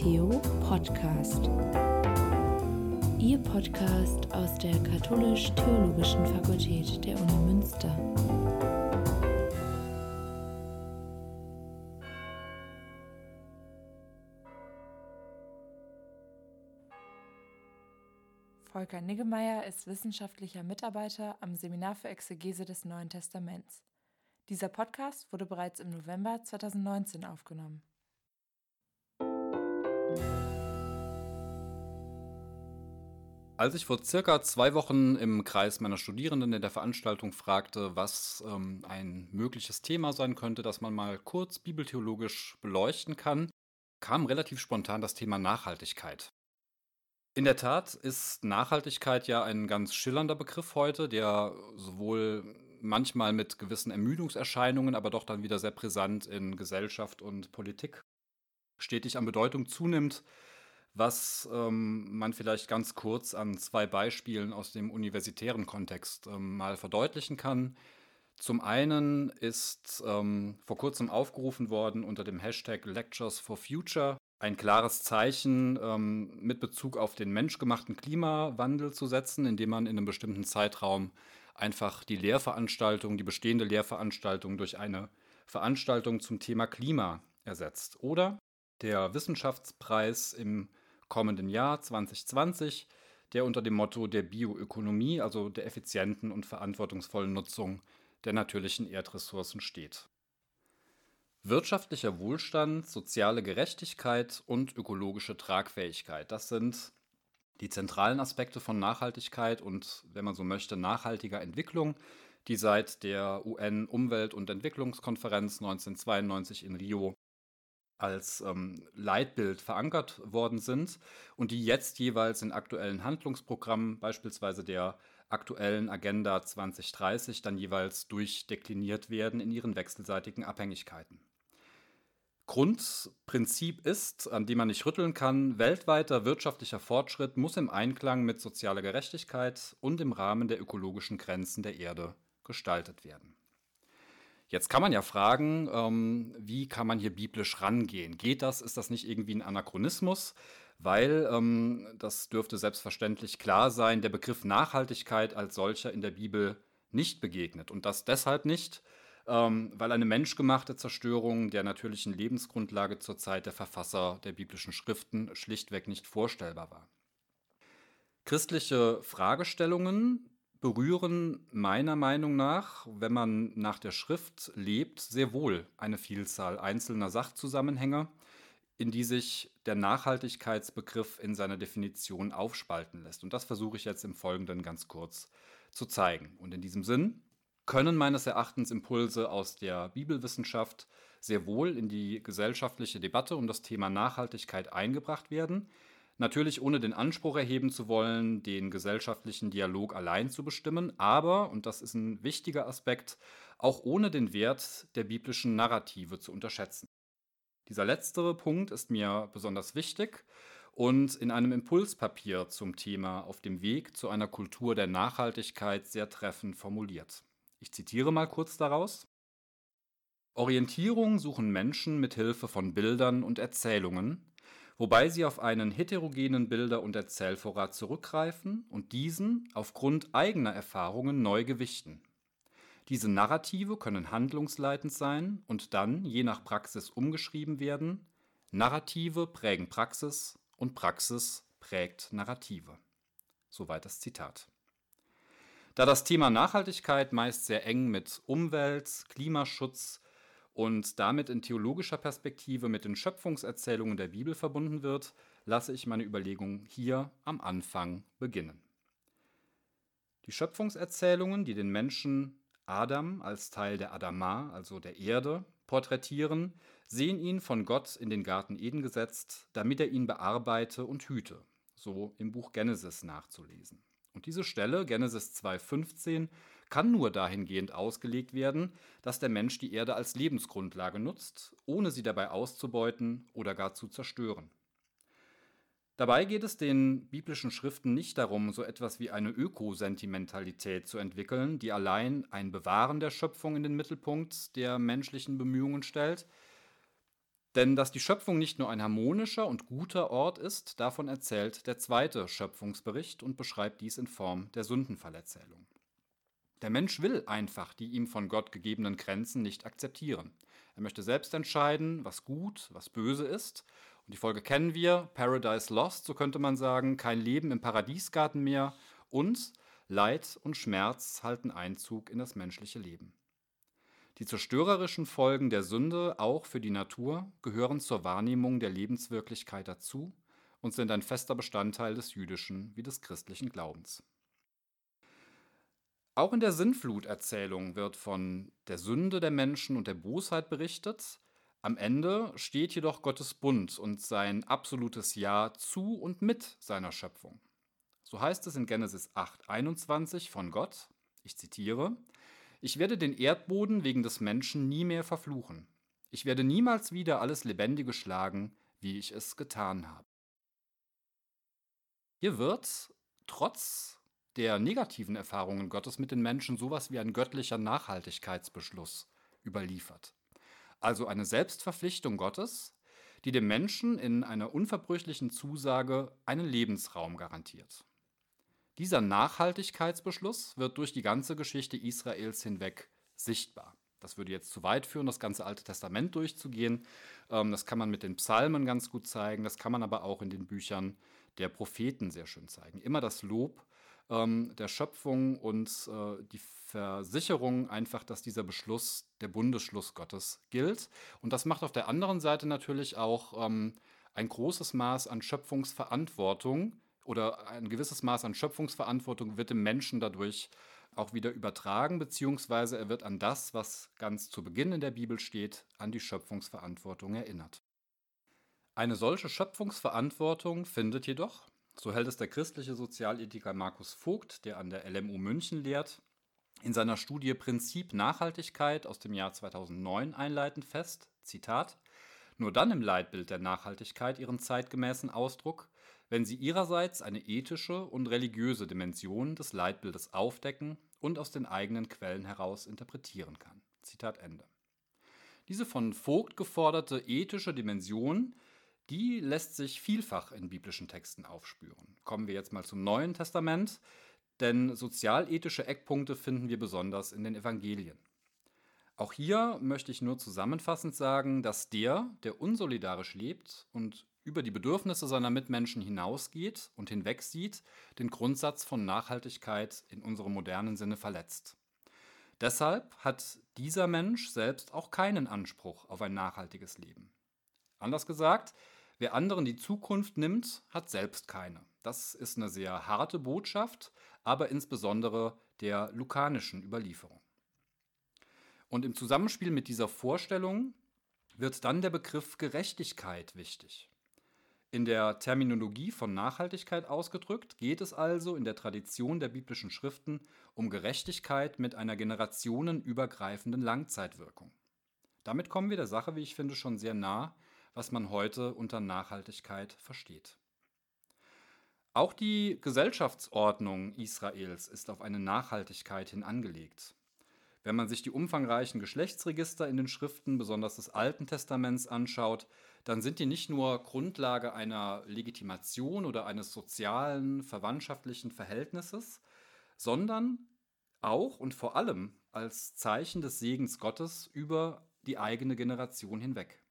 Theo Podcast. Ihr Podcast aus der Katholisch-Theologischen Fakultät der Uni Münster. Volker Niggemeier ist wissenschaftlicher Mitarbeiter am Seminar für Exegese des Neuen Testaments. Dieser Podcast wurde bereits im November 2019 aufgenommen. Als ich vor circa zwei Wochen im Kreis meiner Studierenden in der Veranstaltung fragte, was ähm, ein mögliches Thema sein könnte, das man mal kurz bibeltheologisch beleuchten kann, kam relativ spontan das Thema Nachhaltigkeit. In der Tat ist Nachhaltigkeit ja ein ganz schillernder Begriff heute, der sowohl manchmal mit gewissen Ermüdungserscheinungen, aber doch dann wieder sehr brisant in Gesellschaft und Politik stetig an Bedeutung zunimmt, was ähm, man vielleicht ganz kurz an zwei Beispielen aus dem universitären Kontext ähm, mal verdeutlichen kann. Zum einen ist ähm, vor kurzem aufgerufen worden unter dem Hashtag Lectures for Future ein klares Zeichen ähm, mit Bezug auf den menschgemachten Klimawandel zu setzen, indem man in einem bestimmten Zeitraum einfach die Lehrveranstaltung, die bestehende Lehrveranstaltung durch eine Veranstaltung zum Thema Klima ersetzt. Oder der Wissenschaftspreis im kommenden Jahr 2020, der unter dem Motto der Bioökonomie, also der effizienten und verantwortungsvollen Nutzung der natürlichen Erdressourcen steht. Wirtschaftlicher Wohlstand, soziale Gerechtigkeit und ökologische Tragfähigkeit, das sind die zentralen Aspekte von Nachhaltigkeit und, wenn man so möchte, nachhaltiger Entwicklung, die seit der UN-Umwelt- und Entwicklungskonferenz 1992 in Rio als ähm, Leitbild verankert worden sind und die jetzt jeweils in aktuellen Handlungsprogrammen, beispielsweise der aktuellen Agenda 2030, dann jeweils durchdekliniert werden in ihren wechselseitigen Abhängigkeiten. Grundprinzip ist, an dem man nicht rütteln kann, weltweiter wirtschaftlicher Fortschritt muss im Einklang mit sozialer Gerechtigkeit und im Rahmen der ökologischen Grenzen der Erde gestaltet werden. Jetzt kann man ja fragen, ähm, wie kann man hier biblisch rangehen? Geht das? Ist das nicht irgendwie ein Anachronismus? Weil, ähm, das dürfte selbstverständlich klar sein, der Begriff Nachhaltigkeit als solcher in der Bibel nicht begegnet. Und das deshalb nicht, ähm, weil eine menschgemachte Zerstörung der natürlichen Lebensgrundlage zur Zeit der Verfasser der biblischen Schriften schlichtweg nicht vorstellbar war. Christliche Fragestellungen berühren meiner Meinung nach, wenn man nach der Schrift lebt, sehr wohl eine Vielzahl einzelner Sachzusammenhänge, in die sich der Nachhaltigkeitsbegriff in seiner Definition aufspalten lässt. Und das versuche ich jetzt im Folgenden ganz kurz zu zeigen. Und in diesem Sinn können meines Erachtens Impulse aus der Bibelwissenschaft sehr wohl in die gesellschaftliche Debatte um das Thema Nachhaltigkeit eingebracht werden. Natürlich ohne den Anspruch erheben zu wollen, den gesellschaftlichen Dialog allein zu bestimmen, aber, und das ist ein wichtiger Aspekt, auch ohne den Wert der biblischen Narrative zu unterschätzen. Dieser letztere Punkt ist mir besonders wichtig und in einem Impulspapier zum Thema Auf dem Weg zu einer Kultur der Nachhaltigkeit sehr treffend formuliert. Ich zitiere mal kurz daraus. Orientierung suchen Menschen mit Hilfe von Bildern und Erzählungen, wobei sie auf einen heterogenen Bilder- und Erzählvorrat zurückgreifen und diesen aufgrund eigener Erfahrungen neu gewichten. Diese Narrative können handlungsleitend sein und dann je nach Praxis umgeschrieben werden. Narrative prägen Praxis und Praxis prägt Narrative. Soweit das Zitat. Da das Thema Nachhaltigkeit meist sehr eng mit Umwelt, Klimaschutz und damit in theologischer Perspektive mit den Schöpfungserzählungen der Bibel verbunden wird, lasse ich meine Überlegungen hier am Anfang beginnen. Die Schöpfungserzählungen, die den Menschen Adam als Teil der Adama, also der Erde, porträtieren, sehen ihn von Gott in den Garten Eden gesetzt, damit er ihn bearbeite und hüte, so im Buch Genesis nachzulesen. Und diese Stelle, Genesis 2,15, kann nur dahingehend ausgelegt werden, dass der Mensch die Erde als Lebensgrundlage nutzt, ohne sie dabei auszubeuten oder gar zu zerstören. Dabei geht es den biblischen Schriften nicht darum, so etwas wie eine Ökosentimentalität zu entwickeln, die allein ein Bewahren der Schöpfung in den Mittelpunkt der menschlichen Bemühungen stellt. Denn dass die Schöpfung nicht nur ein harmonischer und guter Ort ist, davon erzählt der zweite Schöpfungsbericht und beschreibt dies in Form der Sündenfallerzählung. Der Mensch will einfach die ihm von Gott gegebenen Grenzen nicht akzeptieren. Er möchte selbst entscheiden, was gut, was böse ist. Und die Folge kennen wir, Paradise Lost, so könnte man sagen, kein Leben im Paradiesgarten mehr und Leid und Schmerz halten Einzug in das menschliche Leben. Die zerstörerischen Folgen der Sünde, auch für die Natur, gehören zur Wahrnehmung der Lebenswirklichkeit dazu und sind ein fester Bestandteil des jüdischen wie des christlichen Glaubens. Auch in der Sinnfluterzählung wird von der Sünde der Menschen und der Bosheit berichtet. Am Ende steht jedoch Gottes Bund und sein absolutes Ja zu und mit seiner Schöpfung. So heißt es in Genesis 8:21 von Gott, ich zitiere, ich werde den Erdboden wegen des Menschen nie mehr verfluchen. Ich werde niemals wieder alles Lebendige schlagen, wie ich es getan habe. Hier wird, trotz der negativen Erfahrungen Gottes mit den Menschen, sowas wie ein göttlicher Nachhaltigkeitsbeschluss überliefert. Also eine Selbstverpflichtung Gottes, die dem Menschen in einer unverbrüchlichen Zusage einen Lebensraum garantiert. Dieser Nachhaltigkeitsbeschluss wird durch die ganze Geschichte Israels hinweg sichtbar. Das würde jetzt zu weit führen, das ganze Alte Testament durchzugehen. Ähm, das kann man mit den Psalmen ganz gut zeigen, das kann man aber auch in den Büchern der Propheten sehr schön zeigen. Immer das Lob ähm, der Schöpfung und äh, die Versicherung einfach, dass dieser Beschluss der Bundesschluss Gottes gilt. Und das macht auf der anderen Seite natürlich auch ähm, ein großes Maß an Schöpfungsverantwortung oder ein gewisses Maß an Schöpfungsverantwortung wird dem Menschen dadurch auch wieder übertragen, beziehungsweise er wird an das, was ganz zu Beginn in der Bibel steht, an die Schöpfungsverantwortung erinnert. Eine solche Schöpfungsverantwortung findet jedoch, so hält es der christliche Sozialethiker Markus Vogt, der an der LMU München lehrt, in seiner Studie Prinzip Nachhaltigkeit aus dem Jahr 2009 einleitend fest, Zitat, nur dann im Leitbild der Nachhaltigkeit ihren zeitgemäßen Ausdruck, wenn sie ihrerseits eine ethische und religiöse Dimension des Leitbildes aufdecken und aus den eigenen Quellen heraus interpretieren kann. Zitat Ende. Diese von Vogt geforderte ethische Dimension, die lässt sich vielfach in biblischen Texten aufspüren. Kommen wir jetzt mal zum Neuen Testament, denn sozialethische Eckpunkte finden wir besonders in den Evangelien. Auch hier möchte ich nur zusammenfassend sagen, dass der, der unsolidarisch lebt und über die Bedürfnisse seiner Mitmenschen hinausgeht und hinwegsieht, den Grundsatz von Nachhaltigkeit in unserem modernen Sinne verletzt. Deshalb hat dieser Mensch selbst auch keinen Anspruch auf ein nachhaltiges Leben. Anders gesagt, wer anderen die Zukunft nimmt, hat selbst keine. Das ist eine sehr harte Botschaft, aber insbesondere der lukanischen Überlieferung. Und im Zusammenspiel mit dieser Vorstellung wird dann der Begriff Gerechtigkeit wichtig. In der Terminologie von Nachhaltigkeit ausgedrückt geht es also in der Tradition der biblischen Schriften um Gerechtigkeit mit einer generationenübergreifenden Langzeitwirkung. Damit kommen wir der Sache, wie ich finde, schon sehr nah, was man heute unter Nachhaltigkeit versteht. Auch die Gesellschaftsordnung Israels ist auf eine Nachhaltigkeit hin angelegt. Wenn man sich die umfangreichen Geschlechtsregister in den Schriften, besonders des Alten Testaments, anschaut, dann sind die nicht nur Grundlage einer Legitimation oder eines sozialen, verwandtschaftlichen Verhältnisses, sondern auch und vor allem als Zeichen des Segens Gottes über die eigene Generation hinweg.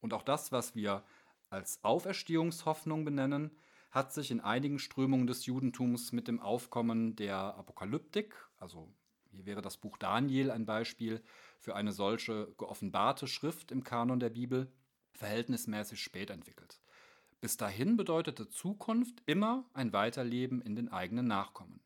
Und auch das, was wir als Auferstehungshoffnung benennen, hat sich in einigen Strömungen des Judentums mit dem Aufkommen der Apokalyptik, also hier wäre das Buch Daniel ein Beispiel für eine solche geoffenbarte Schrift im Kanon der Bibel, verhältnismäßig spät entwickelt. Bis dahin bedeutete Zukunft immer ein Weiterleben in den eigenen Nachkommen.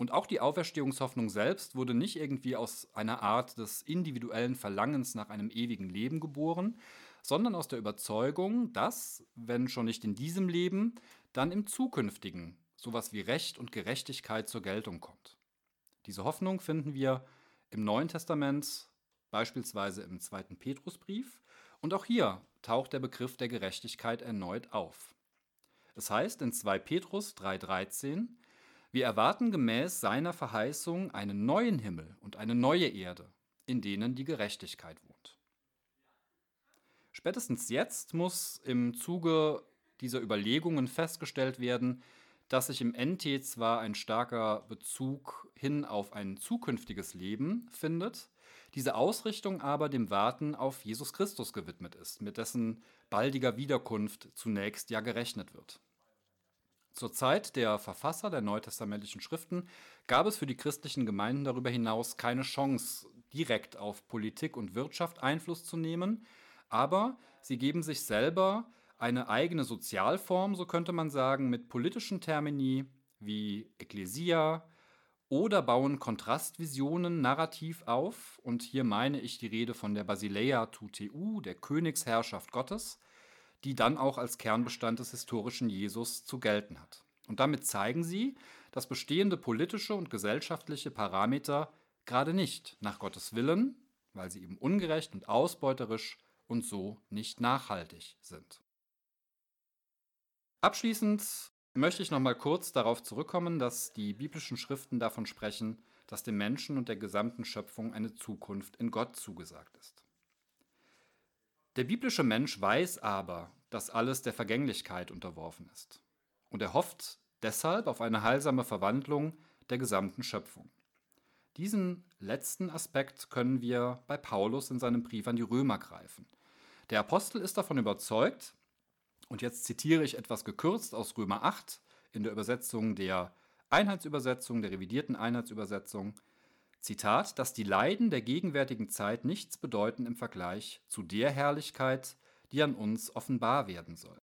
Und auch die Auferstehungshoffnung selbst wurde nicht irgendwie aus einer Art des individuellen Verlangens nach einem ewigen Leben geboren, sondern aus der Überzeugung, dass, wenn schon nicht in diesem Leben, dann im zukünftigen sowas wie Recht und Gerechtigkeit zur Geltung kommt. Diese Hoffnung finden wir im Neuen Testament, beispielsweise im zweiten Petrusbrief, und auch hier taucht der Begriff der Gerechtigkeit erneut auf. Es heißt in 2 Petrus 3:13, wir erwarten gemäß seiner Verheißung einen neuen Himmel und eine neue Erde, in denen die Gerechtigkeit wohnt. Spätestens jetzt muss im Zuge dieser Überlegungen festgestellt werden, dass sich im NT zwar ein starker Bezug hin auf ein zukünftiges Leben findet, diese Ausrichtung aber dem Warten auf Jesus Christus gewidmet ist, mit dessen baldiger Wiederkunft zunächst ja gerechnet wird. Zur Zeit der Verfasser der neutestamentlichen Schriften gab es für die christlichen Gemeinden darüber hinaus keine Chance, direkt auf Politik und Wirtschaft Einfluss zu nehmen, aber sie geben sich selber eine eigene Sozialform, so könnte man sagen, mit politischen Termini wie Ekklesia oder bauen Kontrastvisionen narrativ auf. Und hier meine ich die Rede von der Basileia Tuteu, der Königsherrschaft Gottes, die dann auch als Kernbestand des historischen Jesus zu gelten hat. Und damit zeigen sie, dass bestehende politische und gesellschaftliche Parameter gerade nicht nach Gottes Willen, weil sie eben ungerecht und ausbeuterisch und so nicht nachhaltig sind. Abschließend möchte ich noch mal kurz darauf zurückkommen, dass die biblischen Schriften davon sprechen, dass dem Menschen und der gesamten Schöpfung eine Zukunft in Gott zugesagt ist. Der biblische Mensch weiß aber, dass alles der Vergänglichkeit unterworfen ist. Und er hofft deshalb auf eine heilsame Verwandlung der gesamten Schöpfung. Diesen letzten Aspekt können wir bei Paulus in seinem Brief an die Römer greifen. Der Apostel ist davon überzeugt, und jetzt zitiere ich etwas gekürzt aus Römer 8 in der Übersetzung der Einheitsübersetzung, der revidierten Einheitsübersetzung. Zitat, dass die Leiden der gegenwärtigen Zeit nichts bedeuten im Vergleich zu der Herrlichkeit, die an uns offenbar werden soll.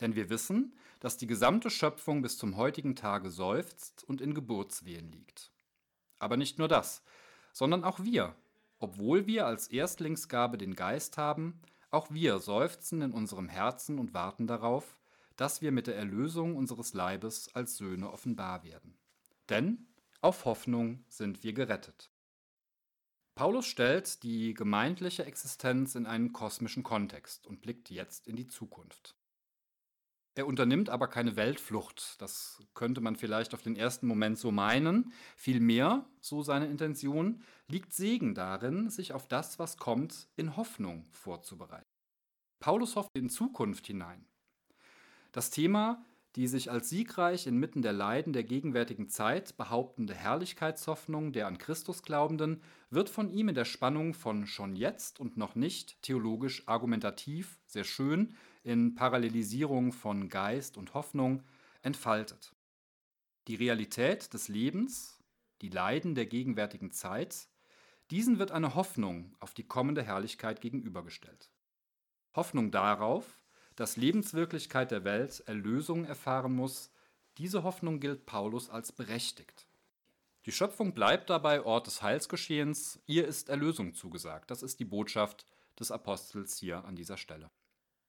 Denn wir wissen, dass die gesamte Schöpfung bis zum heutigen Tage seufzt und in Geburtswehen liegt. Aber nicht nur das, sondern auch wir, obwohl wir als Erstlingsgabe den Geist haben, auch wir seufzen in unserem Herzen und warten darauf, dass wir mit der Erlösung unseres Leibes als Söhne offenbar werden. Denn auf Hoffnung sind wir gerettet. Paulus stellt die gemeindliche Existenz in einen kosmischen Kontext und blickt jetzt in die Zukunft. Er unternimmt aber keine Weltflucht, das könnte man vielleicht auf den ersten Moment so meinen. Vielmehr, so seine Intention, liegt Segen darin, sich auf das, was kommt, in Hoffnung vorzubereiten. Paulus hofft in Zukunft hinein. Das Thema, die sich als siegreich inmitten der Leiden der gegenwärtigen Zeit behauptende Herrlichkeitshoffnung der an Christus Glaubenden, wird von ihm in der Spannung von schon jetzt und noch nicht theologisch argumentativ, sehr schön, in Parallelisierung von Geist und Hoffnung entfaltet. Die Realität des Lebens, die Leiden der gegenwärtigen Zeit, diesen wird eine Hoffnung auf die kommende Herrlichkeit gegenübergestellt. Hoffnung darauf, dass Lebenswirklichkeit der Welt Erlösung erfahren muss, diese Hoffnung gilt Paulus als berechtigt. Die Schöpfung bleibt dabei Ort des Heilsgeschehens, ihr ist Erlösung zugesagt. Das ist die Botschaft des Apostels hier an dieser Stelle.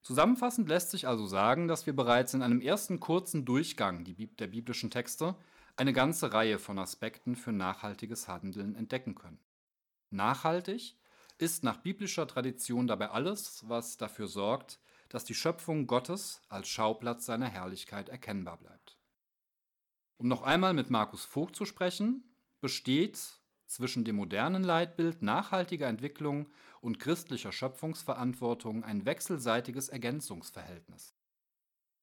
Zusammenfassend lässt sich also sagen, dass wir bereits in einem ersten kurzen Durchgang der biblischen Texte eine ganze Reihe von Aspekten für nachhaltiges Handeln entdecken können. Nachhaltig ist nach biblischer Tradition dabei alles, was dafür sorgt, dass die Schöpfung Gottes als Schauplatz seiner Herrlichkeit erkennbar bleibt. Um noch einmal mit Markus Vogt zu sprechen, besteht zwischen dem modernen Leitbild nachhaltiger Entwicklung und christlicher Schöpfungsverantwortung ein wechselseitiges Ergänzungsverhältnis.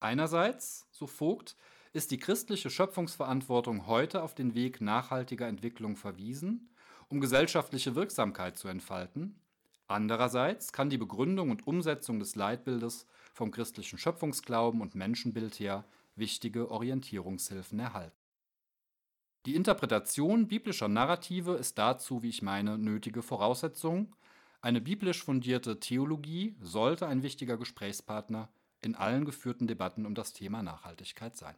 Einerseits, so Vogt, ist die christliche Schöpfungsverantwortung heute auf den Weg nachhaltiger Entwicklung verwiesen, um gesellschaftliche Wirksamkeit zu entfalten. Andererseits kann die Begründung und Umsetzung des Leitbildes vom christlichen Schöpfungsglauben und Menschenbild her wichtige Orientierungshilfen erhalten. Die Interpretation biblischer Narrative ist dazu, wie ich meine, nötige Voraussetzung. Eine biblisch fundierte Theologie sollte ein wichtiger Gesprächspartner in allen geführten Debatten um das Thema Nachhaltigkeit sein.